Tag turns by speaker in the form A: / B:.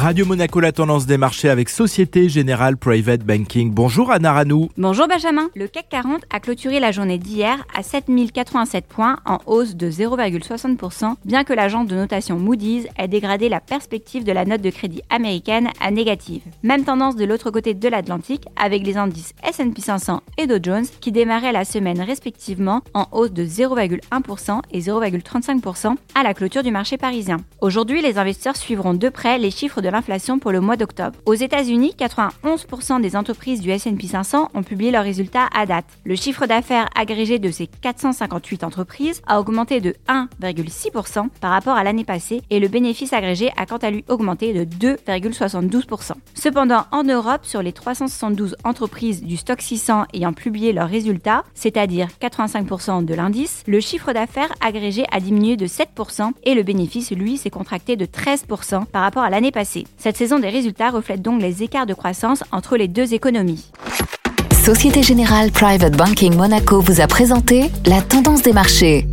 A: Radio Monaco, la tendance des marchés avec Société Générale Private Banking. Bonjour Anna Ranou.
B: Bonjour Benjamin. Le CAC 40 a clôturé la journée d'hier à 7087 points en hausse de 0,60%, bien que l'agence de notation Moody's ait dégradé la perspective de la note de crédit américaine à négative. Même tendance de l'autre côté de l'Atlantique avec les indices S&P 500 et Dow Jones qui démarraient la semaine respectivement en hausse de 0,1% et 0,35% à la clôture du marché parisien. Aujourd'hui, les investisseurs suivront de près les chiffres de l'inflation pour le mois d'octobre. Aux États-Unis, 91% des entreprises du S&P 500 ont publié leurs résultats à date. Le chiffre d'affaires agrégé de ces 458 entreprises a augmenté de 1,6% par rapport à l'année passée et le bénéfice agrégé a quant à lui augmenté de 2,72%. Cependant, en Europe, sur les 372 entreprises du stock 600 ayant publié leurs résultats, c'est-à-dire 85% de l'indice, le chiffre d'affaires agrégé a diminué de 7% et le bénéfice, lui, s'est contracté de 13% par rapport à l'année passée. Cette saison des résultats reflète donc les écarts de croissance entre les deux économies.
C: Société Générale Private Banking Monaco vous a présenté la tendance des marchés.